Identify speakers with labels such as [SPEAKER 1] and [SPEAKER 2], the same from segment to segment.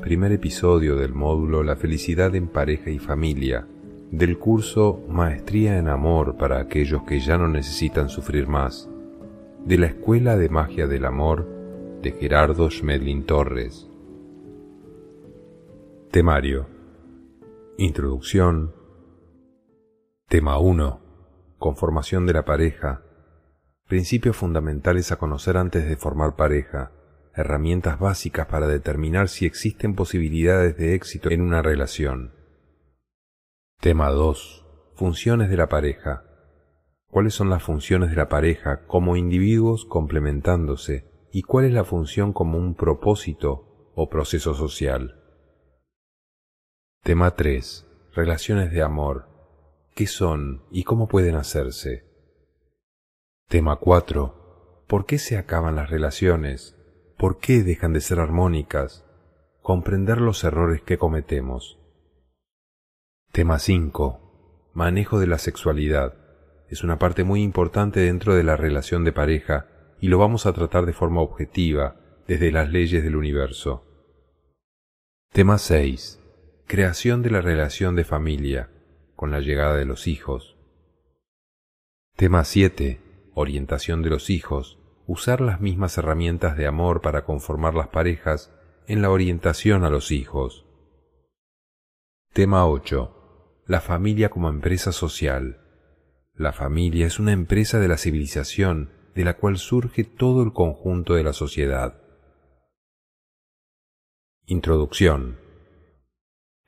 [SPEAKER 1] Primer episodio del módulo La felicidad en pareja y familia del curso Maestría en Amor para aquellos que ya no necesitan sufrir más de la Escuela de Magia del Amor de Gerardo Schmedlin Torres. Temario. Introducción. Tema 1. Conformación de la pareja. Principios fundamentales a conocer antes de formar pareja. Herramientas básicas para determinar si existen posibilidades de éxito en una relación. Tema 2. Funciones de la pareja cuáles son las funciones de la pareja como individuos complementándose y cuál es la función como un propósito o proceso social. Tema 3. Relaciones de amor. ¿Qué son y cómo pueden hacerse? Tema 4. ¿Por qué se acaban las relaciones? ¿Por qué dejan de ser armónicas? Comprender los errores que cometemos. Tema 5. Manejo de la sexualidad es una parte muy importante dentro de la relación de pareja y lo vamos a tratar de forma objetiva, desde las leyes del universo. Tema 6. Creación de la relación de familia, con la llegada de los hijos. Tema 7. Orientación de los hijos. Usar las mismas herramientas de amor para conformar las parejas en la orientación a los hijos. Tema 8. La familia como empresa social. La familia es una empresa de la civilización de la cual surge todo el conjunto de la sociedad. Introducción.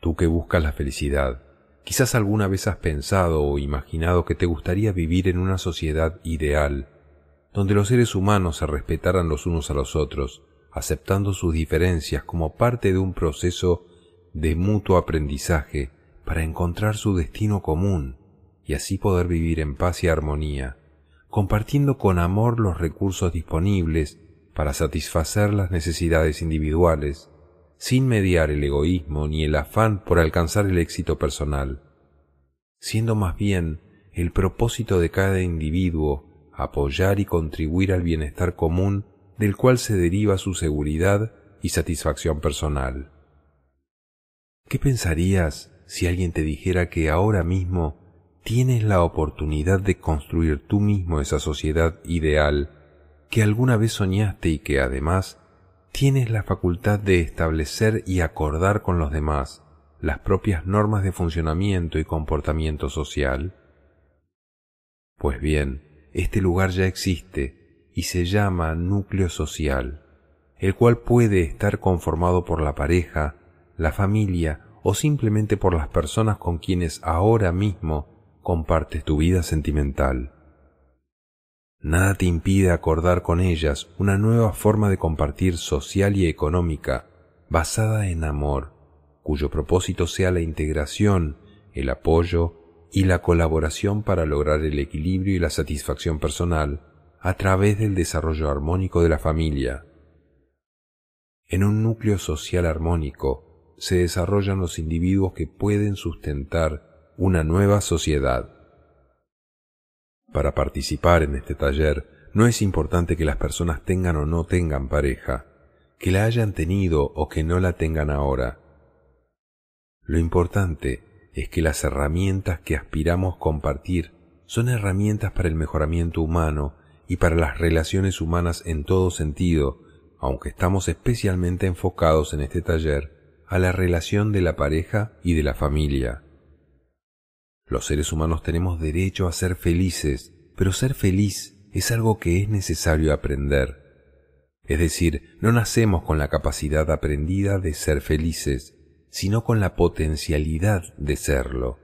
[SPEAKER 1] Tú que buscas la felicidad, quizás alguna vez has pensado o imaginado que te gustaría vivir en una sociedad ideal, donde los seres humanos se respetaran los unos a los otros, aceptando sus diferencias como parte de un proceso de mutuo aprendizaje para encontrar su destino común y así poder vivir en paz y armonía, compartiendo con amor los recursos disponibles para satisfacer las necesidades individuales, sin mediar el egoísmo ni el afán por alcanzar el éxito personal, siendo más bien el propósito de cada individuo apoyar y contribuir al bienestar común del cual se deriva su seguridad y satisfacción personal. ¿Qué pensarías si alguien te dijera que ahora mismo tienes la oportunidad de construir tú mismo esa sociedad ideal que alguna vez soñaste y que además tienes la facultad de establecer y acordar con los demás las propias normas de funcionamiento y comportamiento social? Pues bien, este lugar ya existe y se llama núcleo social, el cual puede estar conformado por la pareja, la familia o simplemente por las personas con quienes ahora mismo compartes tu vida sentimental. Nada te impide acordar con ellas una nueva forma de compartir social y económica basada en amor, cuyo propósito sea la integración, el apoyo y la colaboración para lograr el equilibrio y la satisfacción personal a través del desarrollo armónico de la familia. En un núcleo social armónico se desarrollan los individuos que pueden sustentar una nueva sociedad. Para participar en este taller no es importante que las personas tengan o no tengan pareja, que la hayan tenido o que no la tengan ahora. Lo importante es que las herramientas que aspiramos compartir son herramientas para el mejoramiento humano y para las relaciones humanas en todo sentido, aunque estamos especialmente enfocados en este taller a la relación de la pareja y de la familia. Los seres humanos tenemos derecho a ser felices, pero ser feliz es algo que es necesario aprender. Es decir, no nacemos con la capacidad aprendida de ser felices, sino con la potencialidad de serlo.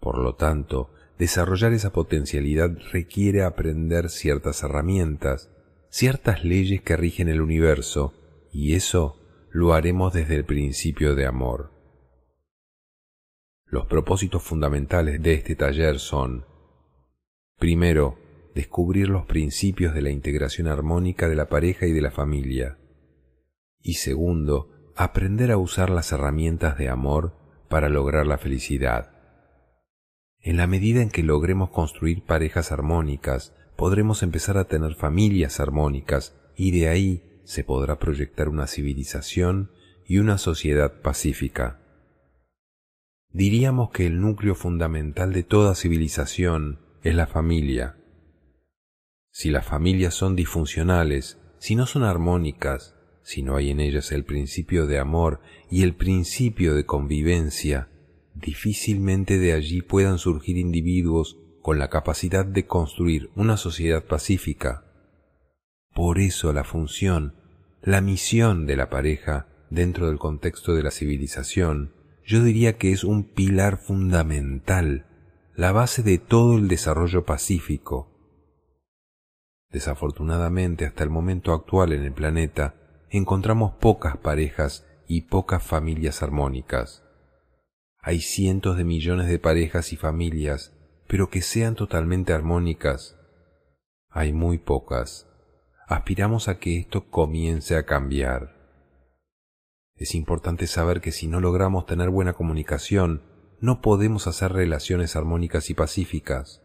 [SPEAKER 1] Por lo tanto, desarrollar esa potencialidad requiere aprender ciertas herramientas, ciertas leyes que rigen el universo, y eso lo haremos desde el principio de amor. Los propósitos fundamentales de este taller son, primero, descubrir los principios de la integración armónica de la pareja y de la familia, y segundo, aprender a usar las herramientas de amor para lograr la felicidad. En la medida en que logremos construir parejas armónicas, podremos empezar a tener familias armónicas y de ahí se podrá proyectar una civilización y una sociedad pacífica. Diríamos que el núcleo fundamental de toda civilización es la familia. Si las familias son disfuncionales, si no son armónicas, si no hay en ellas el principio de amor y el principio de convivencia, difícilmente de allí puedan surgir individuos con la capacidad de construir una sociedad pacífica. Por eso la función, la misión de la pareja dentro del contexto de la civilización, yo diría que es un pilar fundamental, la base de todo el desarrollo pacífico. Desafortunadamente, hasta el momento actual en el planeta, encontramos pocas parejas y pocas familias armónicas. Hay cientos de millones de parejas y familias, pero que sean totalmente armónicas. Hay muy pocas. Aspiramos a que esto comience a cambiar. Es importante saber que si no logramos tener buena comunicación, no podemos hacer relaciones armónicas y pacíficas.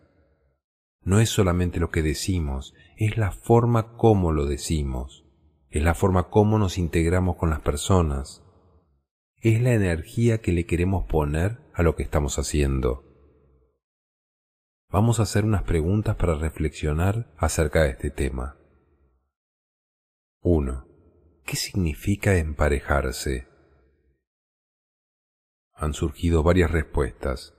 [SPEAKER 1] No es solamente lo que decimos, es la forma como lo decimos, es la forma como nos integramos con las personas, es la energía que le queremos poner a lo que estamos haciendo. Vamos a hacer unas preguntas para reflexionar acerca de este tema. 1. ¿Qué significa emparejarse? Han surgido varias respuestas.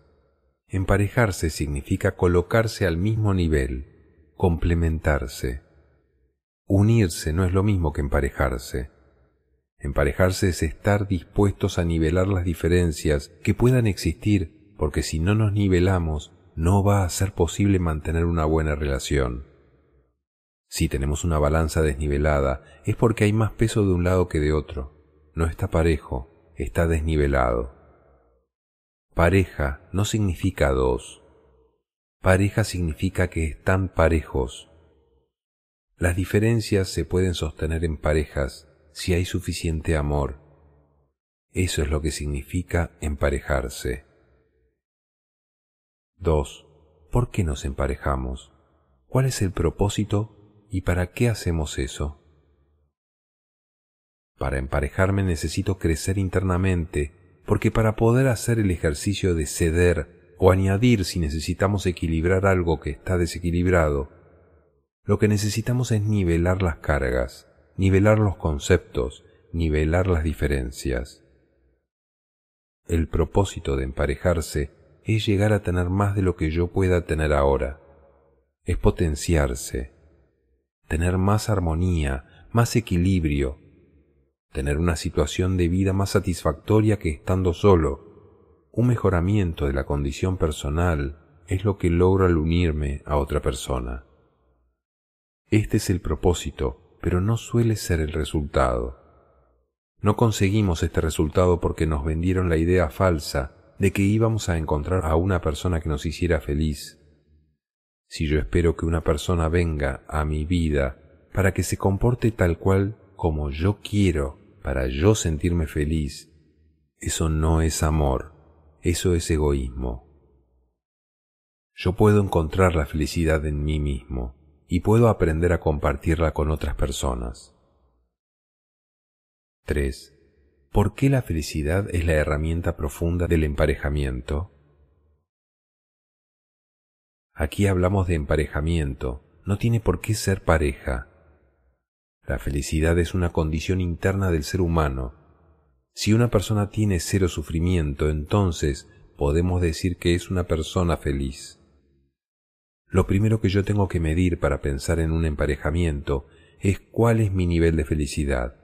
[SPEAKER 1] Emparejarse significa colocarse al mismo nivel, complementarse. Unirse no es lo mismo que emparejarse. Emparejarse es estar dispuestos a nivelar las diferencias que puedan existir, porque si no nos nivelamos, no va a ser posible mantener una buena relación. Si tenemos una balanza desnivelada, es porque hay más peso de un lado que de otro. No está parejo, está desnivelado. Pareja no significa dos. Pareja significa que están parejos. Las diferencias se pueden sostener en parejas si hay suficiente amor. Eso es lo que significa emparejarse. 2. ¿Por qué nos emparejamos? ¿Cuál es el propósito y para qué hacemos eso? Para emparejarme necesito crecer internamente, porque para poder hacer el ejercicio de ceder o añadir si necesitamos equilibrar algo que está desequilibrado, lo que necesitamos es nivelar las cargas nivelar los conceptos, nivelar las diferencias. El propósito de emparejarse es llegar a tener más de lo que yo pueda tener ahora, es potenciarse, tener más armonía, más equilibrio, tener una situación de vida más satisfactoria que estando solo. Un mejoramiento de la condición personal es lo que logro al unirme a otra persona. Este es el propósito pero no suele ser el resultado. No conseguimos este resultado porque nos vendieron la idea falsa de que íbamos a encontrar a una persona que nos hiciera feliz. Si yo espero que una persona venga a mi vida para que se comporte tal cual como yo quiero, para yo sentirme feliz, eso no es amor, eso es egoísmo. Yo puedo encontrar la felicidad en mí mismo, y puedo aprender a compartirla con otras personas. 3. ¿Por qué la felicidad es la herramienta profunda del emparejamiento? Aquí hablamos de emparejamiento, no tiene por qué ser pareja. La felicidad es una condición interna del ser humano. Si una persona tiene cero sufrimiento, entonces podemos decir que es una persona feliz. Lo primero que yo tengo que medir para pensar en un emparejamiento es cuál es mi nivel de felicidad.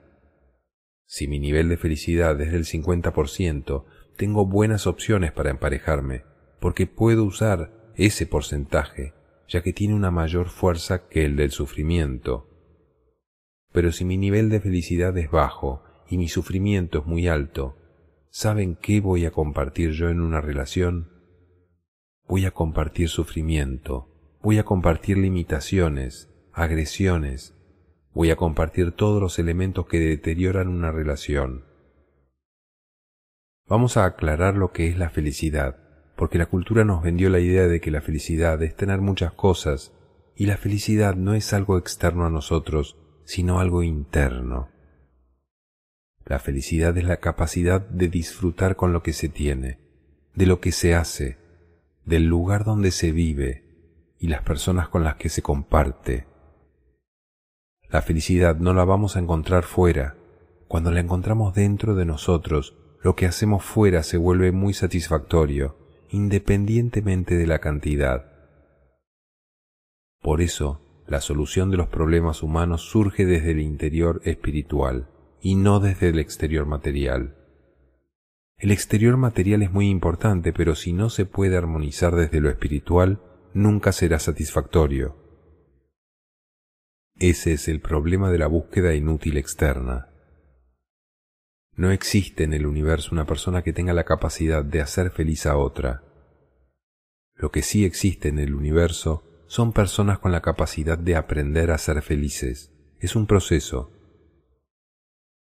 [SPEAKER 1] Si mi nivel de felicidad es del 50%, tengo buenas opciones para emparejarme, porque puedo usar ese porcentaje, ya que tiene una mayor fuerza que el del sufrimiento. Pero si mi nivel de felicidad es bajo y mi sufrimiento es muy alto, ¿saben qué voy a compartir yo en una relación? Voy a compartir sufrimiento, Voy a compartir limitaciones, agresiones, voy a compartir todos los elementos que deterioran una relación. Vamos a aclarar lo que es la felicidad, porque la cultura nos vendió la idea de que la felicidad es tener muchas cosas, y la felicidad no es algo externo a nosotros, sino algo interno. La felicidad es la capacidad de disfrutar con lo que se tiene, de lo que se hace, del lugar donde se vive y las personas con las que se comparte. La felicidad no la vamos a encontrar fuera. Cuando la encontramos dentro de nosotros, lo que hacemos fuera se vuelve muy satisfactorio, independientemente de la cantidad. Por eso, la solución de los problemas humanos surge desde el interior espiritual y no desde el exterior material. El exterior material es muy importante, pero si no se puede armonizar desde lo espiritual, nunca será satisfactorio. Ese es el problema de la búsqueda inútil externa. No existe en el universo una persona que tenga la capacidad de hacer feliz a otra. Lo que sí existe en el universo son personas con la capacidad de aprender a ser felices. Es un proceso.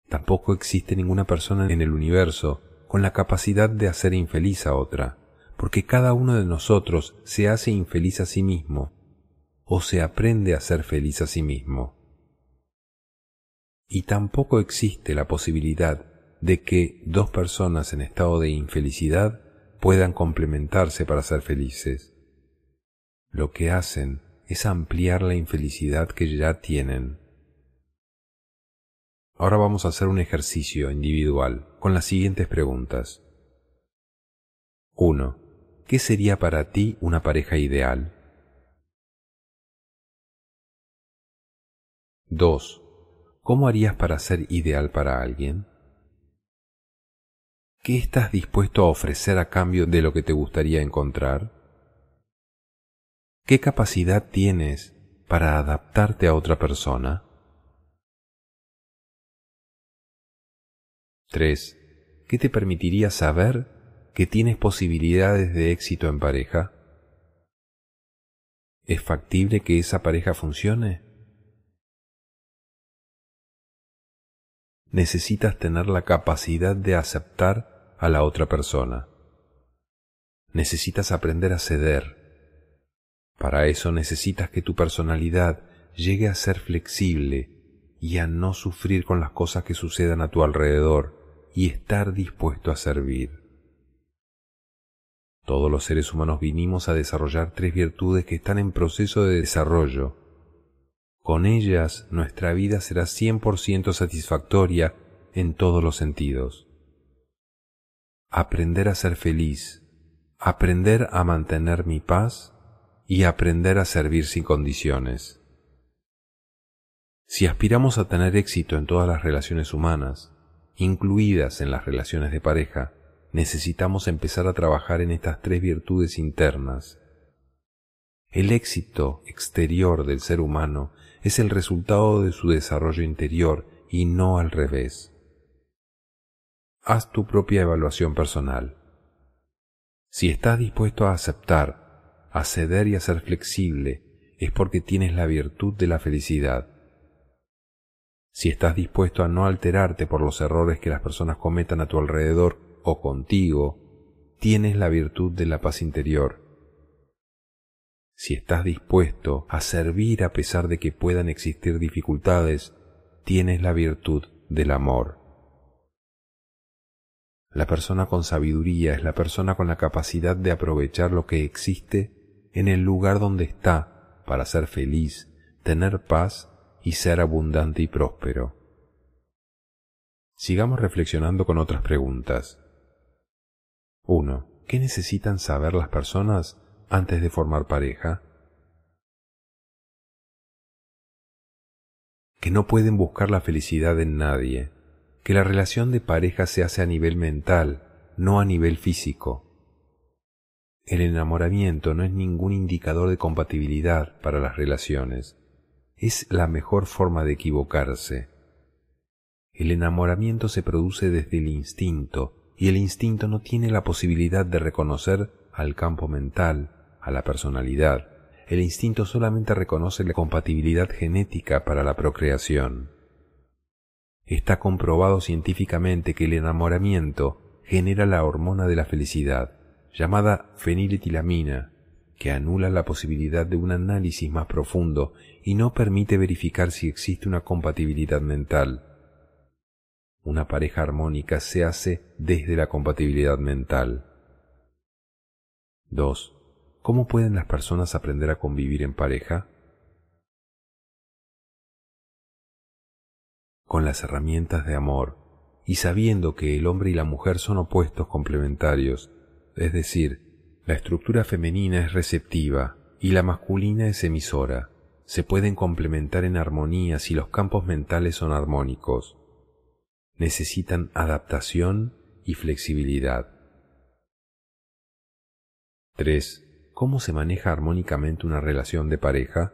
[SPEAKER 1] Tampoco existe ninguna persona en el universo con la capacidad de hacer infeliz a otra, porque cada uno de nosotros se hace infeliz a sí mismo o se aprende a ser feliz a sí mismo. Y tampoco existe la posibilidad de que dos personas en estado de infelicidad puedan complementarse para ser felices. Lo que hacen es ampliar la infelicidad que ya tienen. Ahora vamos a hacer un ejercicio individual con las siguientes preguntas. 1. ¿Qué sería para ti una pareja ideal? 2. ¿Cómo harías para ser ideal para alguien? ¿Qué estás dispuesto a ofrecer a cambio de lo que te gustaría encontrar? ¿Qué capacidad tienes para adaptarte a otra persona? 3. ¿Qué te permitiría saber que tienes posibilidades de éxito en pareja? ¿Es factible que esa pareja funcione? Necesitas tener la capacidad de aceptar a la otra persona. Necesitas aprender a ceder. Para eso necesitas que tu personalidad llegue a ser flexible y a no sufrir con las cosas que sucedan a tu alrededor y estar dispuesto a servir. Todos los seres humanos vinimos a desarrollar tres virtudes que están en proceso de desarrollo. Con ellas nuestra vida será 100% satisfactoria en todos los sentidos. Aprender a ser feliz, aprender a mantener mi paz y aprender a servir sin condiciones. Si aspiramos a tener éxito en todas las relaciones humanas, incluidas en las relaciones de pareja, necesitamos empezar a trabajar en estas tres virtudes internas. El éxito exterior del ser humano es el resultado de su desarrollo interior y no al revés. Haz tu propia evaluación personal. Si estás dispuesto a aceptar, a ceder y a ser flexible, es porque tienes la virtud de la felicidad si estás dispuesto a no alterarte por los errores que las personas cometan a tu alrededor o contigo, tienes la virtud de la paz interior. Si estás dispuesto a servir a pesar de que puedan existir dificultades, tienes la virtud del amor. La persona con sabiduría es la persona con la capacidad de aprovechar lo que existe en el lugar donde está para ser feliz, tener paz y ser abundante y próspero. Sigamos reflexionando con otras preguntas. 1. ¿Qué necesitan saber las personas antes de formar pareja? Que no pueden buscar la felicidad en nadie, que la relación de pareja se hace a nivel mental, no a nivel físico. El enamoramiento no es ningún indicador de compatibilidad para las relaciones es la mejor forma de equivocarse. El enamoramiento se produce desde el instinto y el instinto no tiene la posibilidad de reconocer al campo mental, a la personalidad. El instinto solamente reconoce la compatibilidad genética para la procreación. Está comprobado científicamente que el enamoramiento genera la hormona de la felicidad, llamada feniletilamina, que anula la posibilidad de un análisis más profundo y no permite verificar si existe una compatibilidad mental. Una pareja armónica se hace desde la compatibilidad mental. 2. ¿Cómo pueden las personas aprender a convivir en pareja? Con las herramientas de amor y sabiendo que el hombre y la mujer son opuestos complementarios, es decir, la estructura femenina es receptiva y la masculina es emisora. Se pueden complementar en armonía si los campos mentales son armónicos. Necesitan adaptación y flexibilidad. 3. ¿Cómo se maneja armónicamente una relación de pareja?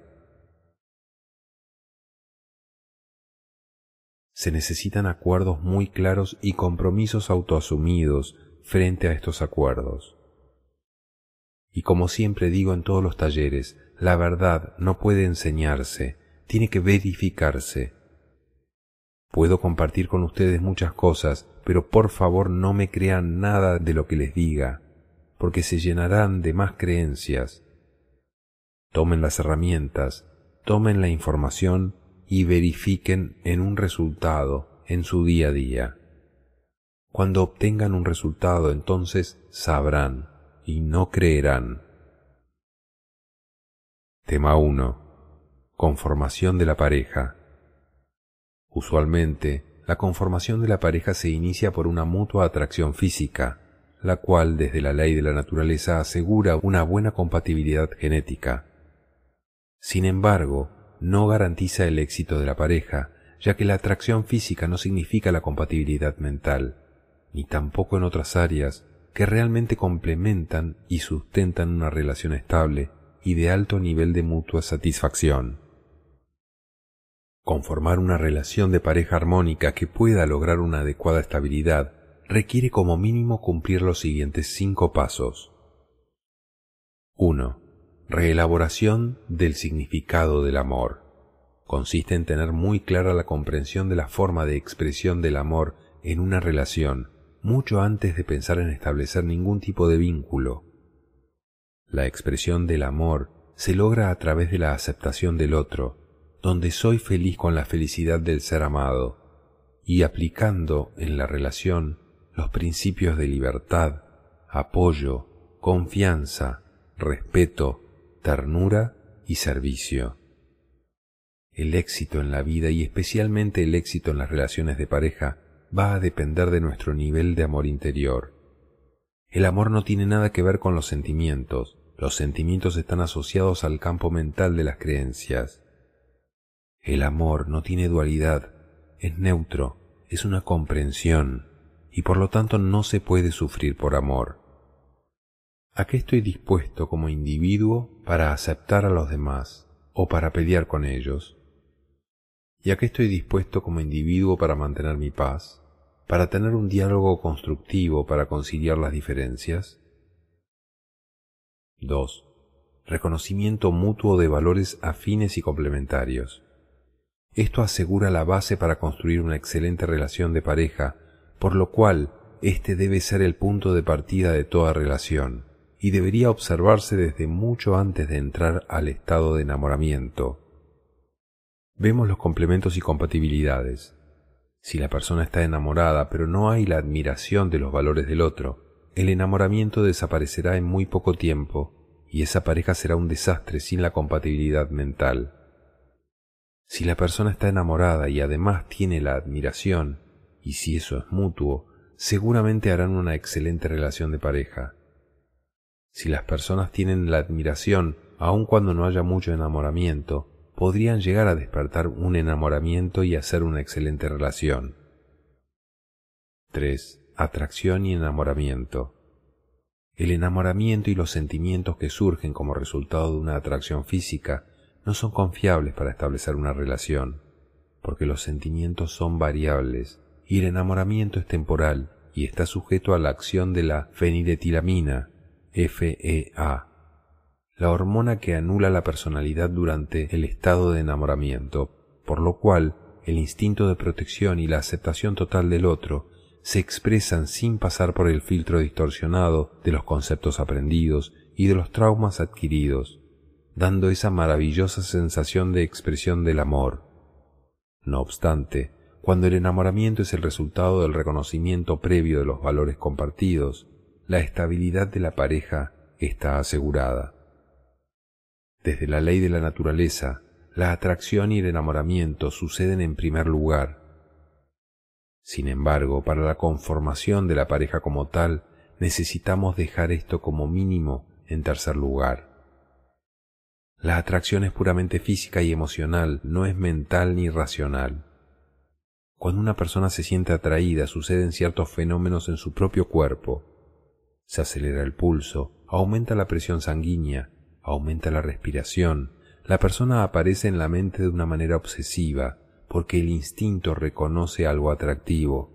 [SPEAKER 1] Se necesitan acuerdos muy claros y compromisos autoasumidos frente a estos acuerdos. Y como siempre digo en todos los talleres, la verdad no puede enseñarse, tiene que verificarse. Puedo compartir con ustedes muchas cosas, pero por favor no me crean nada de lo que les diga, porque se llenarán de más creencias. Tomen las herramientas, tomen la información y verifiquen en un resultado en su día a día. Cuando obtengan un resultado entonces sabrán y no creerán. Tema 1. Conformación de la pareja. Usualmente, la conformación de la pareja se inicia por una mutua atracción física, la cual desde la ley de la naturaleza asegura una buena compatibilidad genética. Sin embargo, no garantiza el éxito de la pareja, ya que la atracción física no significa la compatibilidad mental, ni tampoco en otras áreas que realmente complementan y sustentan una relación estable y de alto nivel de mutua satisfacción. Conformar una relación de pareja armónica que pueda lograr una adecuada estabilidad requiere como mínimo cumplir los siguientes cinco pasos. 1. Reelaboración del significado del amor. Consiste en tener muy clara la comprensión de la forma de expresión del amor en una relación mucho antes de pensar en establecer ningún tipo de vínculo. La expresión del amor se logra a través de la aceptación del otro, donde soy feliz con la felicidad del ser amado, y aplicando en la relación los principios de libertad, apoyo, confianza, respeto, ternura y servicio. El éxito en la vida y especialmente el éxito en las relaciones de pareja va a depender de nuestro nivel de amor interior. El amor no tiene nada que ver con los sentimientos, los sentimientos están asociados al campo mental de las creencias. El amor no tiene dualidad, es neutro, es una comprensión, y por lo tanto no se puede sufrir por amor. ¿A qué estoy dispuesto como individuo para aceptar a los demás o para pelear con ellos? ¿Y a qué estoy dispuesto como individuo para mantener mi paz? para tener un diálogo constructivo para conciliar las diferencias. 2. Reconocimiento mutuo de valores afines y complementarios. Esto asegura la base para construir una excelente relación de pareja, por lo cual este debe ser el punto de partida de toda relación, y debería observarse desde mucho antes de entrar al estado de enamoramiento. Vemos los complementos y compatibilidades. Si la persona está enamorada pero no hay la admiración de los valores del otro, el enamoramiento desaparecerá en muy poco tiempo y esa pareja será un desastre sin la compatibilidad mental. Si la persona está enamorada y además tiene la admiración, y si eso es mutuo, seguramente harán una excelente relación de pareja. Si las personas tienen la admiración, aun cuando no haya mucho enamoramiento, podrían llegar a despertar un enamoramiento y hacer una excelente relación. 3. Atracción y enamoramiento. El enamoramiento y los sentimientos que surgen como resultado de una atracción física no son confiables para establecer una relación, porque los sentimientos son variables y el enamoramiento es temporal y está sujeto a la acción de la feniletilamina, FEA, la hormona que anula la personalidad durante el estado de enamoramiento, por lo cual el instinto de protección y la aceptación total del otro se expresan sin pasar por el filtro distorsionado de los conceptos aprendidos y de los traumas adquiridos, dando esa maravillosa sensación de expresión del amor. No obstante, cuando el enamoramiento es el resultado del reconocimiento previo de los valores compartidos, la estabilidad de la pareja está asegurada. Desde la ley de la naturaleza, la atracción y el enamoramiento suceden en primer lugar. Sin embargo, para la conformación de la pareja como tal, necesitamos dejar esto como mínimo en tercer lugar. La atracción es puramente física y emocional, no es mental ni racional. Cuando una persona se siente atraída suceden ciertos fenómenos en su propio cuerpo. Se acelera el pulso, aumenta la presión sanguínea, aumenta la respiración, la persona aparece en la mente de una manera obsesiva, porque el instinto reconoce algo atractivo.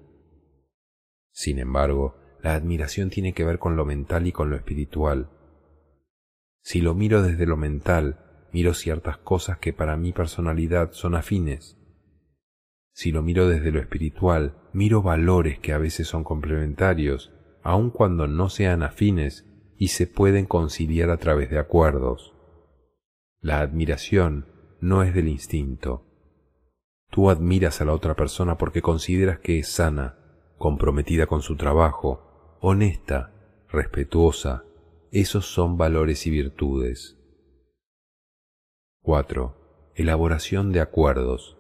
[SPEAKER 1] Sin embargo, la admiración tiene que ver con lo mental y con lo espiritual. Si lo miro desde lo mental, miro ciertas cosas que para mi personalidad son afines. Si lo miro desde lo espiritual, miro valores que a veces son complementarios, aun cuando no sean afines y se pueden conciliar a través de acuerdos. La admiración no es del instinto. Tú admiras a la otra persona porque consideras que es sana, comprometida con su trabajo, honesta, respetuosa. Esos son valores y virtudes. 4. Elaboración de acuerdos.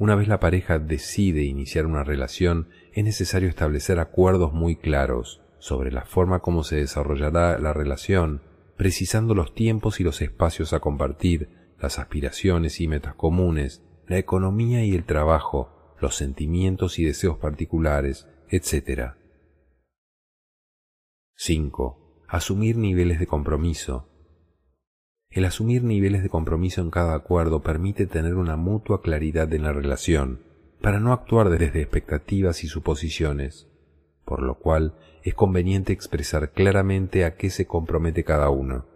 [SPEAKER 1] Una vez la pareja decide iniciar una relación, es necesario establecer acuerdos muy claros sobre la forma como se desarrollará la relación precisando los tiempos y los espacios a compartir, las aspiraciones y metas comunes, la economía y el trabajo, los sentimientos y deseos particulares, etc. 5. Asumir niveles de compromiso. El asumir niveles de compromiso en cada acuerdo permite tener una mutua claridad en la relación, para no actuar desde expectativas y suposiciones, por lo cual es conveniente expresar claramente a qué se compromete cada uno,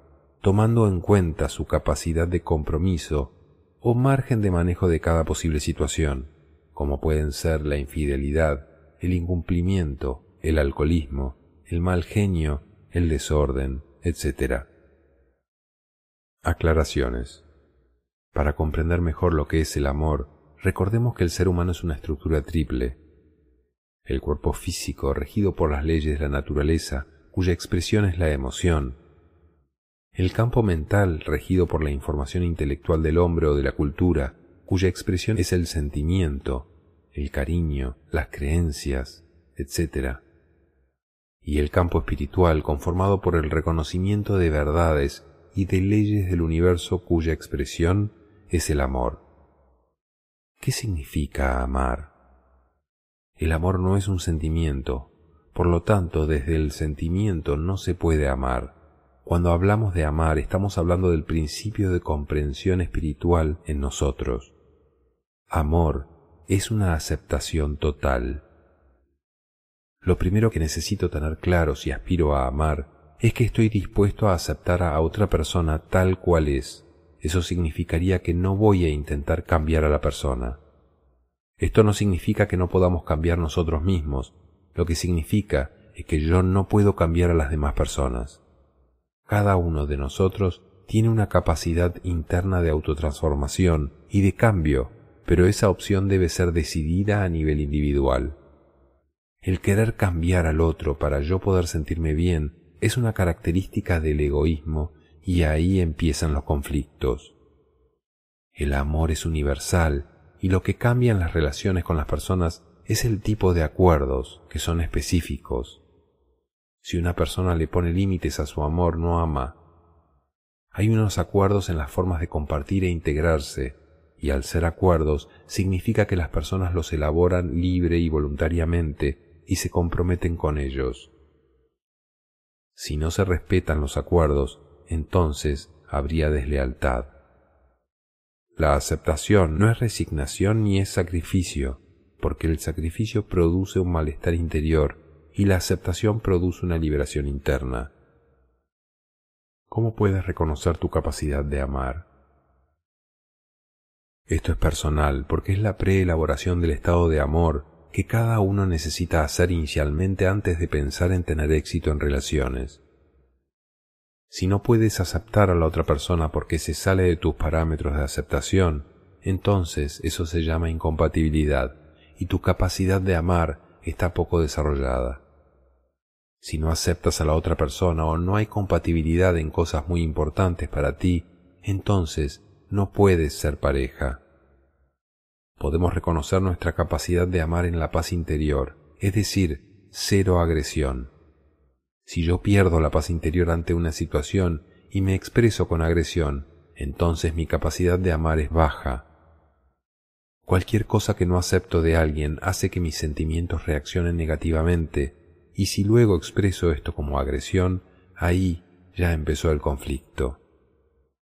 [SPEAKER 1] tomando en cuenta su capacidad de compromiso o margen de manejo de cada posible situación, como pueden ser la infidelidad, el incumplimiento, el alcoholismo, el mal genio, el desorden, etc. Aclaraciones. Para comprender mejor lo que es el amor, recordemos que el ser humano es una estructura triple, el cuerpo físico regido por las leyes de la naturaleza, cuya expresión es la emoción, el campo mental regido por la información intelectual del hombre o de la cultura, cuya expresión es el sentimiento, el cariño, las creencias, etc. Y el campo espiritual conformado por el reconocimiento de verdades y de leyes del universo cuya expresión es el amor. ¿Qué significa amar? El amor no es un sentimiento, por lo tanto desde el sentimiento no se puede amar. Cuando hablamos de amar estamos hablando del principio de comprensión espiritual en nosotros. Amor es una aceptación total. Lo primero que necesito tener claro si aspiro a amar es que estoy dispuesto a aceptar a otra persona tal cual es. Eso significaría que no voy a intentar cambiar a la persona. Esto no significa que no podamos cambiar nosotros mismos, lo que significa es que yo no puedo cambiar a las demás personas. Cada uno de nosotros tiene una capacidad interna de autotransformación y de cambio, pero esa opción debe ser decidida a nivel individual. El querer cambiar al otro para yo poder sentirme bien es una característica del egoísmo y ahí empiezan los conflictos. El amor es universal y lo que cambia en las relaciones con las personas es el tipo de acuerdos que son específicos. Si una persona le pone límites a su amor, no ama. Hay unos acuerdos en las formas de compartir e integrarse, y al ser acuerdos significa que las personas los elaboran libre y voluntariamente y se comprometen con ellos. Si no se respetan los acuerdos, entonces habría deslealtad. La aceptación no es resignación ni es sacrificio, porque el sacrificio produce un malestar interior y la aceptación produce una liberación interna. ¿Cómo puedes reconocer tu capacidad de amar? Esto es personal porque es la preelaboración del estado de amor que cada uno necesita hacer inicialmente antes de pensar en tener éxito en relaciones. Si no puedes aceptar a la otra persona porque se sale de tus parámetros de aceptación, entonces eso se llama incompatibilidad y tu capacidad de amar está poco desarrollada. Si no aceptas a la otra persona o no hay compatibilidad en cosas muy importantes para ti, entonces no puedes ser pareja. Podemos reconocer nuestra capacidad de amar en la paz interior, es decir, cero agresión. Si yo pierdo la paz interior ante una situación y me expreso con agresión, entonces mi capacidad de amar es baja. Cualquier cosa que no acepto de alguien hace que mis sentimientos reaccionen negativamente, y si luego expreso esto como agresión, ahí ya empezó el conflicto.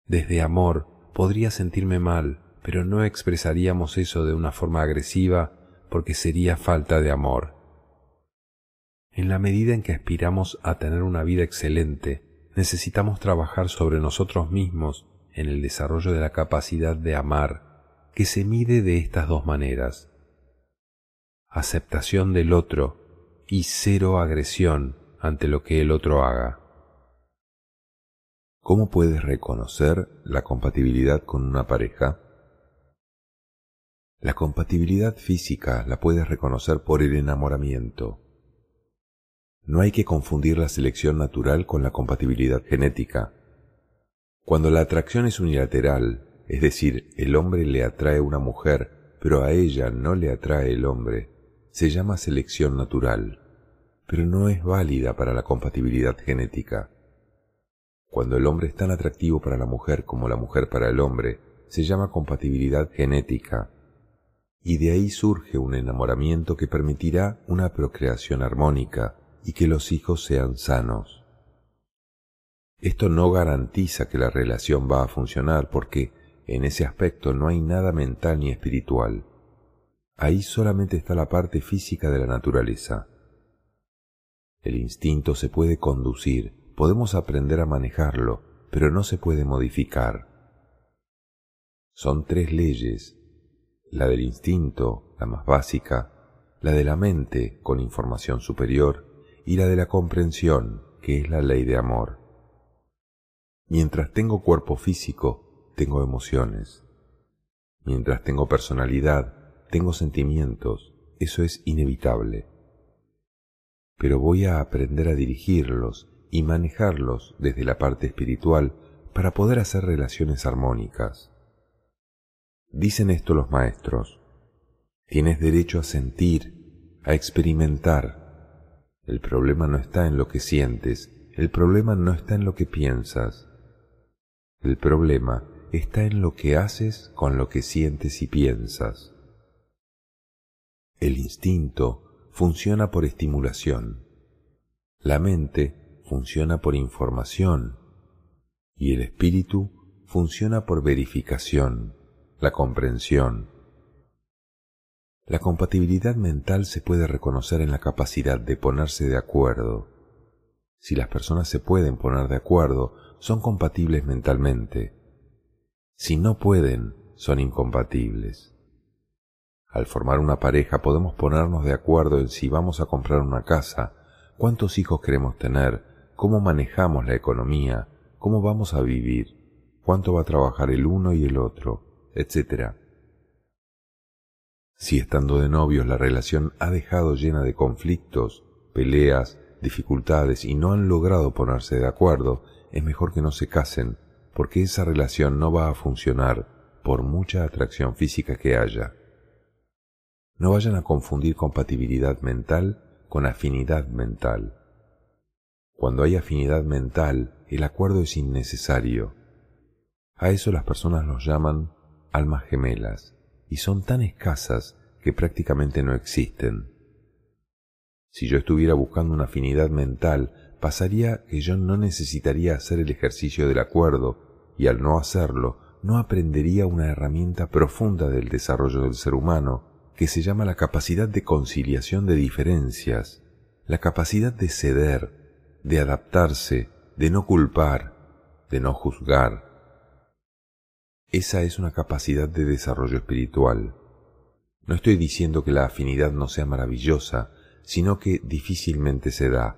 [SPEAKER 1] Desde amor podría sentirme mal, pero no expresaríamos eso de una forma agresiva porque sería falta de amor. En la medida en que aspiramos a tener una vida excelente, necesitamos trabajar sobre nosotros mismos en el desarrollo de la capacidad de amar, que se mide de estas dos maneras. Aceptación del otro y cero agresión ante lo que el otro haga.
[SPEAKER 2] ¿Cómo puedes reconocer la compatibilidad con una pareja? La compatibilidad física la puedes reconocer por el enamoramiento. No hay que confundir la selección natural con la compatibilidad genética. Cuando la atracción es unilateral, es decir, el hombre le atrae a una mujer, pero a ella no le atrae el hombre, se llama selección natural, pero no es válida para la compatibilidad genética. Cuando el hombre es tan atractivo para la mujer como la mujer para el hombre, se llama compatibilidad genética, y de ahí surge un enamoramiento que permitirá una procreación armónica, y que los hijos sean sanos. Esto no garantiza que la relación va a funcionar porque en ese aspecto no hay nada mental ni espiritual. Ahí solamente está la parte física de la naturaleza. El instinto se puede conducir, podemos aprender a manejarlo, pero no se puede modificar. Son tres leyes, la del instinto, la más básica, la de la mente con información superior y la de la comprensión, que es la ley de amor. Mientras tengo cuerpo físico, tengo emociones. Mientras tengo personalidad, tengo sentimientos. Eso es inevitable. Pero voy a aprender a dirigirlos y manejarlos desde la parte espiritual para poder hacer relaciones armónicas. Dicen esto los maestros. Tienes derecho a sentir, a experimentar, el problema no está en lo que sientes, el problema no está en lo que piensas. El problema está en lo que haces con lo que sientes y piensas. El instinto funciona por estimulación. La mente funciona por información. Y el espíritu funciona por verificación, la comprensión, la compatibilidad mental se puede reconocer en la capacidad de ponerse de acuerdo. Si las personas se pueden poner de acuerdo, son compatibles mentalmente. Si no pueden, son incompatibles. Al formar una pareja podemos ponernos de acuerdo en si vamos a comprar una casa, cuántos hijos queremos tener, cómo manejamos la economía, cómo vamos a vivir, cuánto va a trabajar el uno y el otro, etc. Si estando de novios la relación ha dejado llena de conflictos, peleas, dificultades y no han logrado ponerse de acuerdo, es mejor que no se casen, porque esa relación no va a funcionar por mucha atracción física que haya. No vayan a confundir compatibilidad mental con afinidad mental. Cuando hay afinidad mental, el acuerdo es innecesario. A eso las personas los llaman almas gemelas y son tan escasas que prácticamente no existen. Si yo estuviera buscando una afinidad mental, pasaría que yo no necesitaría hacer el ejercicio del acuerdo, y al no hacerlo, no aprendería una herramienta profunda del desarrollo del ser humano, que se llama la capacidad de conciliación de diferencias, la capacidad de ceder, de adaptarse, de no culpar, de no juzgar, esa es una capacidad de desarrollo espiritual. No estoy diciendo que la afinidad no sea maravillosa, sino que difícilmente se da.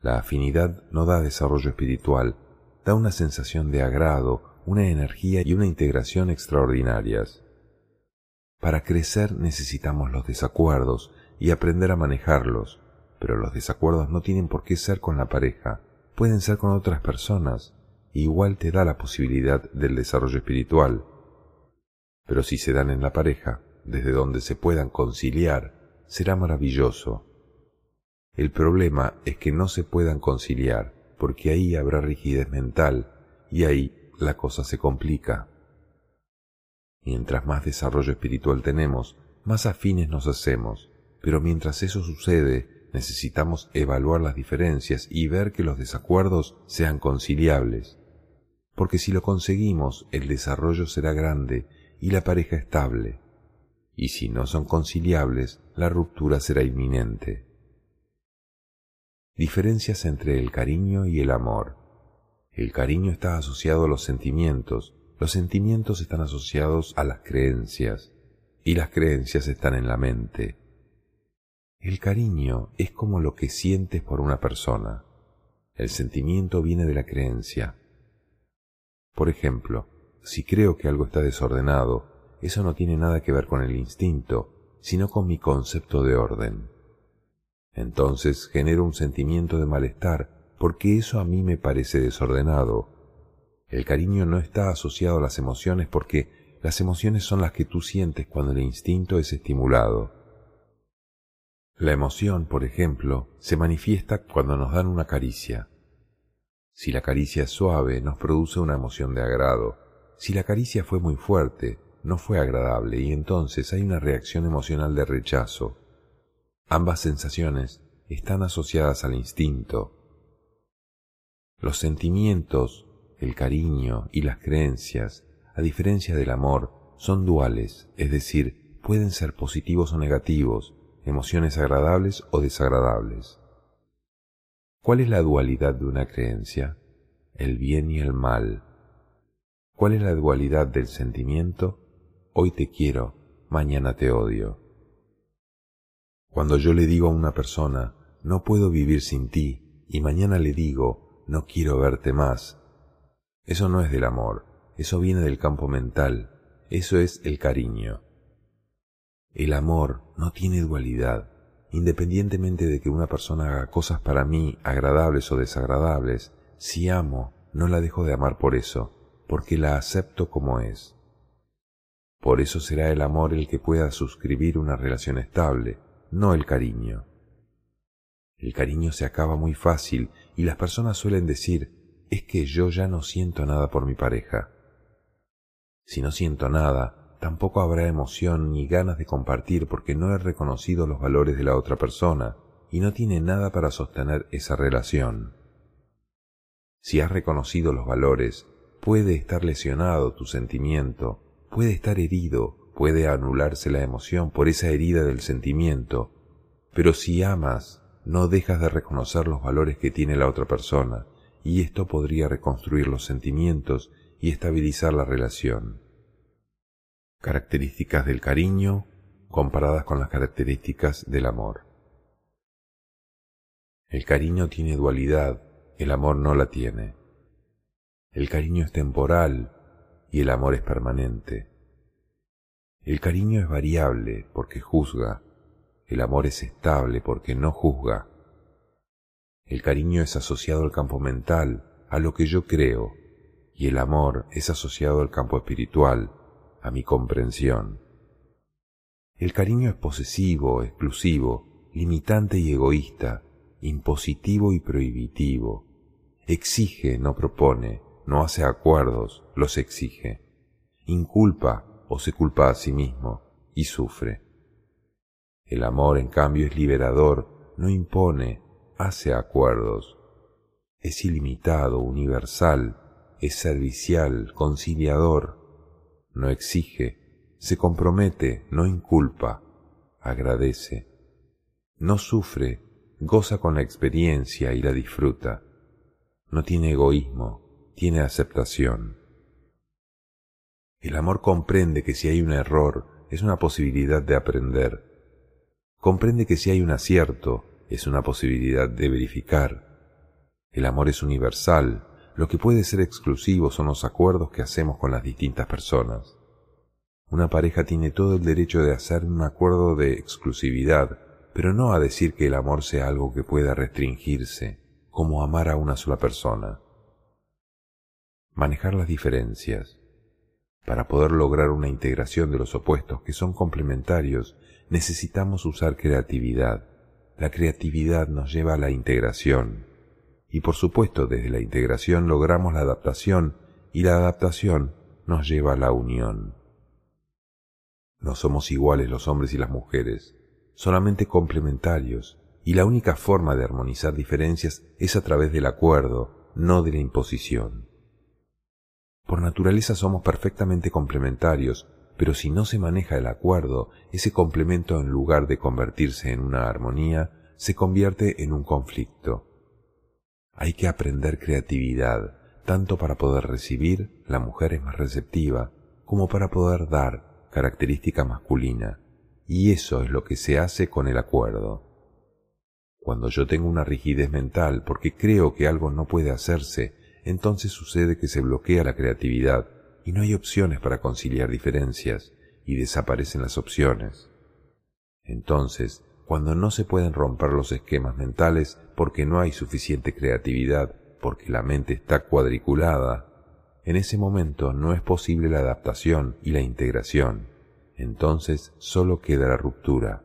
[SPEAKER 2] La afinidad no da desarrollo espiritual, da una sensación de agrado, una energía y una integración extraordinarias. Para crecer necesitamos los desacuerdos y aprender a manejarlos, pero los desacuerdos no tienen por qué ser con la pareja, pueden ser con otras personas, igual te da la posibilidad del desarrollo espiritual. Pero si se dan en la pareja, desde donde se puedan conciliar, será maravilloso. El problema es que no se puedan conciliar, porque ahí habrá rigidez mental y ahí la cosa se complica. Mientras más desarrollo espiritual tenemos, más afines nos hacemos, pero mientras eso sucede, necesitamos evaluar las diferencias y ver que los desacuerdos sean conciliables. Porque si lo conseguimos, el desarrollo será grande y la pareja estable y si no son conciliables, la ruptura será inminente. Diferencias entre el cariño y el amor. El cariño está asociado a los sentimientos, los sentimientos están asociados a las creencias, y las creencias están en la mente. El cariño es como lo que sientes por una persona. El sentimiento viene de la creencia. Por ejemplo, si creo que algo está desordenado, eso no tiene nada que ver con el instinto, sino con mi concepto de orden. Entonces genero un sentimiento de malestar porque eso a mí me parece desordenado. El cariño no está asociado a las emociones porque las emociones son las que tú sientes cuando el instinto es estimulado. La emoción, por ejemplo, se manifiesta cuando nos dan una caricia. Si la caricia es suave, nos produce una emoción de agrado. Si la caricia fue muy fuerte, no fue agradable y entonces hay una reacción emocional de rechazo. Ambas sensaciones están asociadas al instinto. Los sentimientos, el cariño y las creencias, a diferencia del amor, son duales, es decir, pueden ser positivos o negativos, emociones agradables o desagradables. ¿Cuál es la dualidad de una creencia? El bien y el mal. ¿Cuál es la dualidad del sentimiento? hoy te quiero, mañana te odio. Cuando yo le digo a una persona, no puedo vivir sin ti, y mañana le digo, no quiero verte más, eso no es del amor, eso viene del campo mental, eso es el cariño. El amor no tiene dualidad, independientemente de que una persona haga cosas para mí agradables o desagradables, si amo, no la dejo de amar por eso, porque la acepto como es. Por eso será el amor el que pueda suscribir una relación estable, no el cariño. El cariño se acaba muy fácil y las personas suelen decir, es que yo ya no siento nada por mi pareja. Si no siento nada, tampoco habrá emoción ni ganas de compartir porque no he reconocido los valores de la otra persona y no tiene nada para sostener esa relación. Si has reconocido los valores, puede estar lesionado tu sentimiento puede estar herido, puede anularse la emoción por esa herida del sentimiento, pero si amas, no dejas de reconocer los valores que tiene la otra persona, y esto podría reconstruir los sentimientos y estabilizar la relación. Características del cariño comparadas con las características del amor. El cariño tiene dualidad, el amor no la tiene. El cariño es temporal, y el amor es permanente. El cariño es variable porque juzga, el amor es estable porque no juzga. El cariño es asociado al campo mental, a lo que yo creo, y el amor es asociado al campo espiritual, a mi comprensión. El cariño es posesivo, exclusivo, limitante y egoísta, impositivo y prohibitivo. Exige, no propone, no hace acuerdos, los exige. Inculpa o se culpa a sí mismo y sufre. El amor, en cambio, es liberador, no impone, hace acuerdos. Es ilimitado, universal, es servicial, conciliador. No exige, se compromete, no inculpa, agradece. No sufre, goza con la experiencia y la disfruta. No tiene egoísmo, tiene aceptación. El amor comprende que si hay un error, es una posibilidad de aprender. Comprende que si hay un acierto, es una posibilidad de verificar. El amor es universal, lo que puede ser exclusivo son los acuerdos que hacemos con las distintas personas. Una pareja tiene todo el derecho de hacer un acuerdo de exclusividad, pero no a decir que el amor sea algo que pueda restringirse, como amar a una sola persona. Manejar las diferencias. Para poder lograr una integración de los opuestos que son complementarios, necesitamos usar creatividad. La creatividad nos lleva a la integración. Y por supuesto, desde la integración logramos la adaptación y la adaptación nos lleva a la unión. No somos iguales los hombres y las mujeres, solamente complementarios, y la única forma de armonizar diferencias es a través del acuerdo, no de la imposición. Por naturaleza somos perfectamente complementarios, pero si no se maneja el acuerdo, ese complemento en lugar de convertirse en una armonía, se convierte en un conflicto. Hay que aprender creatividad, tanto para poder recibir, la mujer es más receptiva, como para poder dar, característica masculina, y eso es lo que se hace con el acuerdo. Cuando yo tengo una rigidez mental porque creo que algo no puede hacerse, entonces sucede que se bloquea la creatividad y no hay opciones para conciliar diferencias y desaparecen las opciones. Entonces, cuando no se pueden romper los esquemas mentales porque no hay suficiente creatividad, porque la mente está cuadriculada, en ese momento no es posible la adaptación y la integración. Entonces solo queda la ruptura.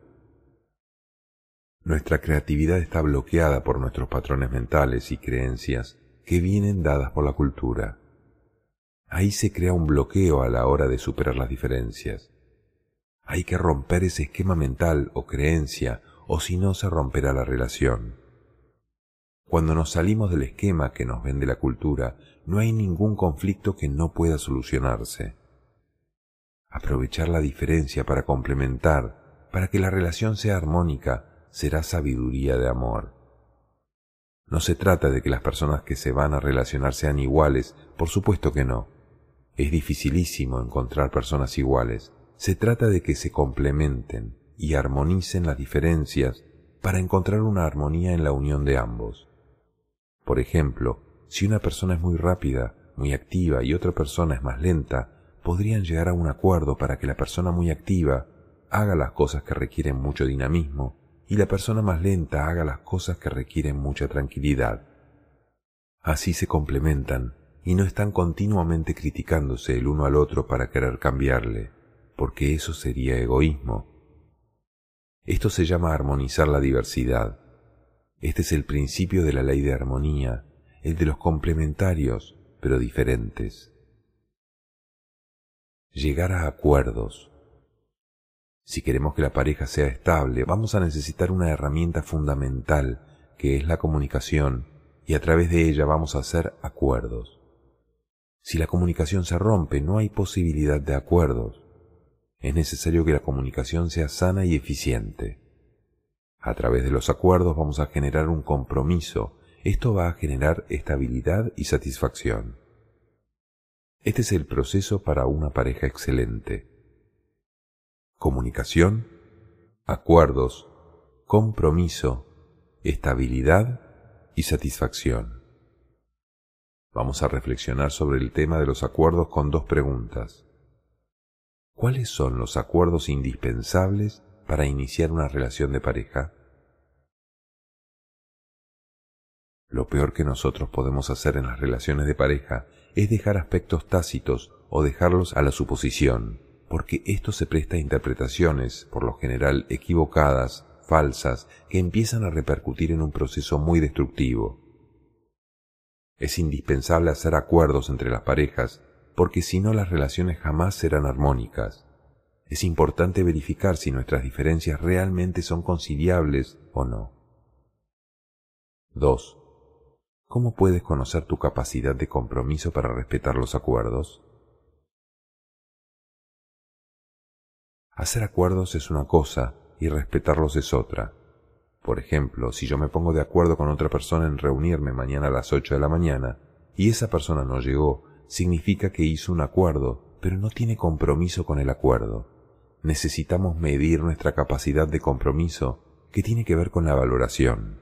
[SPEAKER 2] Nuestra creatividad está bloqueada por nuestros patrones mentales y creencias que vienen dadas por la cultura. Ahí se crea un bloqueo a la hora de superar las diferencias. Hay que romper ese esquema mental o creencia, o si no se romperá la relación. Cuando nos salimos del esquema que nos vende la cultura, no hay ningún conflicto que no pueda solucionarse. Aprovechar la diferencia para complementar, para que la relación sea armónica, será sabiduría de amor. No se trata de que las personas que se van a relacionar sean iguales, por supuesto que no. Es dificilísimo encontrar personas iguales, se trata de que se complementen y armonicen las diferencias para encontrar una armonía en la unión de ambos. Por ejemplo, si una persona es muy rápida, muy activa y otra persona es más lenta, podrían llegar a un acuerdo para que la persona muy activa haga las cosas que requieren mucho dinamismo y la persona más lenta haga las cosas que requieren mucha tranquilidad. Así se complementan y no están continuamente criticándose el uno al otro para querer cambiarle porque eso sería egoísmo. Esto se llama armonizar la diversidad. Este es el principio de la ley de armonía, el de los complementarios, pero diferentes. Llegar a acuerdos. Si queremos que la pareja sea estable, vamos a necesitar una herramienta fundamental, que es la comunicación, y a través de ella vamos a hacer acuerdos. Si la comunicación se rompe, no hay posibilidad de acuerdos es necesario que la comunicación sea sana y eficiente. A través de los acuerdos vamos a generar un compromiso. Esto va a generar estabilidad y satisfacción. Este es el proceso para una pareja excelente. Comunicación, acuerdos, compromiso, estabilidad y satisfacción. Vamos a reflexionar sobre el tema de los acuerdos con dos preguntas. ¿Cuáles son los acuerdos indispensables para iniciar una relación de pareja? Lo peor que nosotros podemos hacer en las relaciones de pareja es dejar aspectos tácitos o dejarlos a la suposición, porque esto se presta a interpretaciones, por lo general equivocadas, falsas, que empiezan a repercutir en un proceso muy destructivo. Es indispensable hacer acuerdos entre las parejas porque si no las relaciones jamás serán armónicas. Es importante verificar si nuestras diferencias realmente son conciliables o no. 2. ¿Cómo puedes conocer tu capacidad de compromiso para respetar los acuerdos? Hacer acuerdos es una cosa y respetarlos es otra. Por ejemplo, si yo me pongo de acuerdo con otra persona en reunirme mañana a las 8 de la mañana y esa persona no llegó significa que hizo un acuerdo, pero no tiene compromiso con el acuerdo. necesitamos medir nuestra capacidad de compromiso que tiene que ver con la valoración.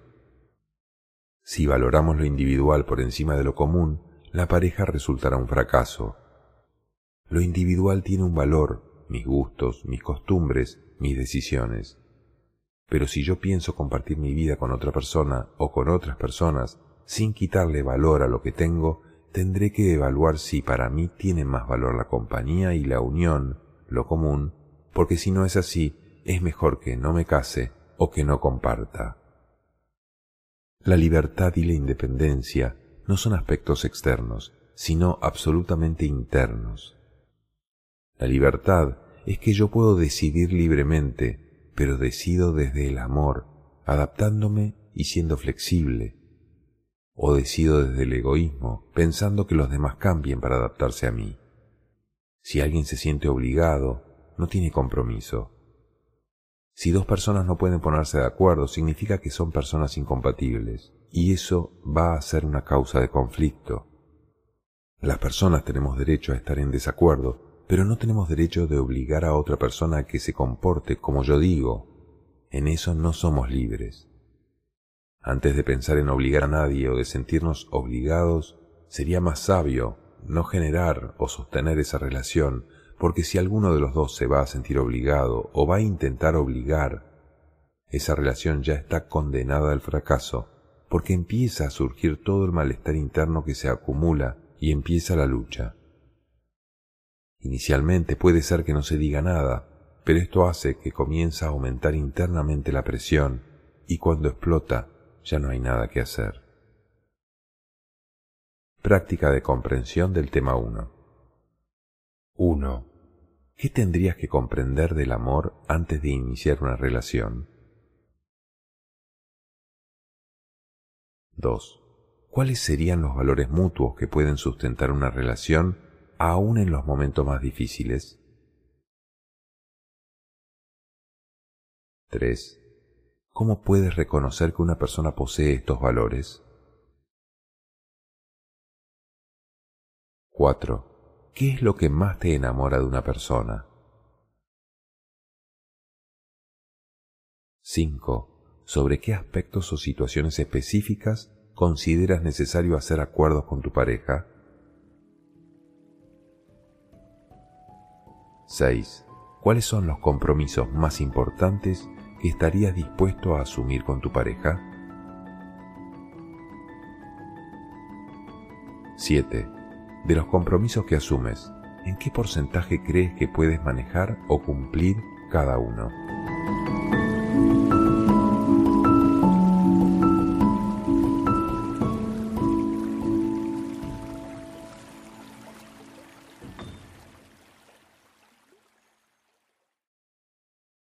[SPEAKER 2] Si valoramos lo individual por encima de lo común, la pareja resultará un fracaso. Lo individual tiene un valor, mis gustos, mis costumbres, mis decisiones. Pero si yo pienso compartir mi vida con otra persona o con otras personas sin quitarle valor a lo que tengo, tendré que evaluar si para mí tiene más valor la compañía y la unión, lo común, porque si no es así, es mejor que no me case o que no comparta. La libertad y la independencia no son aspectos externos, sino absolutamente internos. La libertad es que yo puedo decidir libremente, pero decido desde el amor, adaptándome y siendo flexible. O decido desde el egoísmo, pensando que los demás cambien para adaptarse a mí. Si alguien se siente obligado, no tiene compromiso. Si dos personas no pueden ponerse de acuerdo, significa que son personas incompatibles, y eso va a ser una causa de conflicto. Las personas tenemos derecho a estar en desacuerdo, pero no tenemos derecho de obligar a otra persona a que se comporte como yo digo. En eso no somos libres. Antes de pensar en obligar a nadie o de sentirnos obligados, sería más sabio no generar o sostener esa relación porque si alguno de los dos se va a sentir obligado o va a intentar obligar, esa relación ya está condenada al fracaso, porque empieza a surgir todo el malestar interno que se acumula y empieza la lucha. Inicialmente puede ser que no se diga nada, pero esto hace que comienza a aumentar internamente la presión y cuando explota ya no hay nada que hacer. Práctica de comprensión del tema 1. 1. ¿Qué tendrías que comprender del amor antes de iniciar una relación? 2. ¿Cuáles serían los valores mutuos que pueden sustentar una relación aún en los momentos más difíciles? 3. ¿Cómo puedes reconocer que una persona posee estos valores? 4. ¿Qué es lo que más te enamora de una persona? 5. ¿Sobre qué aspectos o situaciones específicas consideras necesario hacer acuerdos con tu pareja? 6. ¿Cuáles son los compromisos más importantes estarías dispuesto a asumir con tu pareja? 7 de los compromisos que asumes, ¿en qué porcentaje crees que puedes manejar o cumplir cada uno?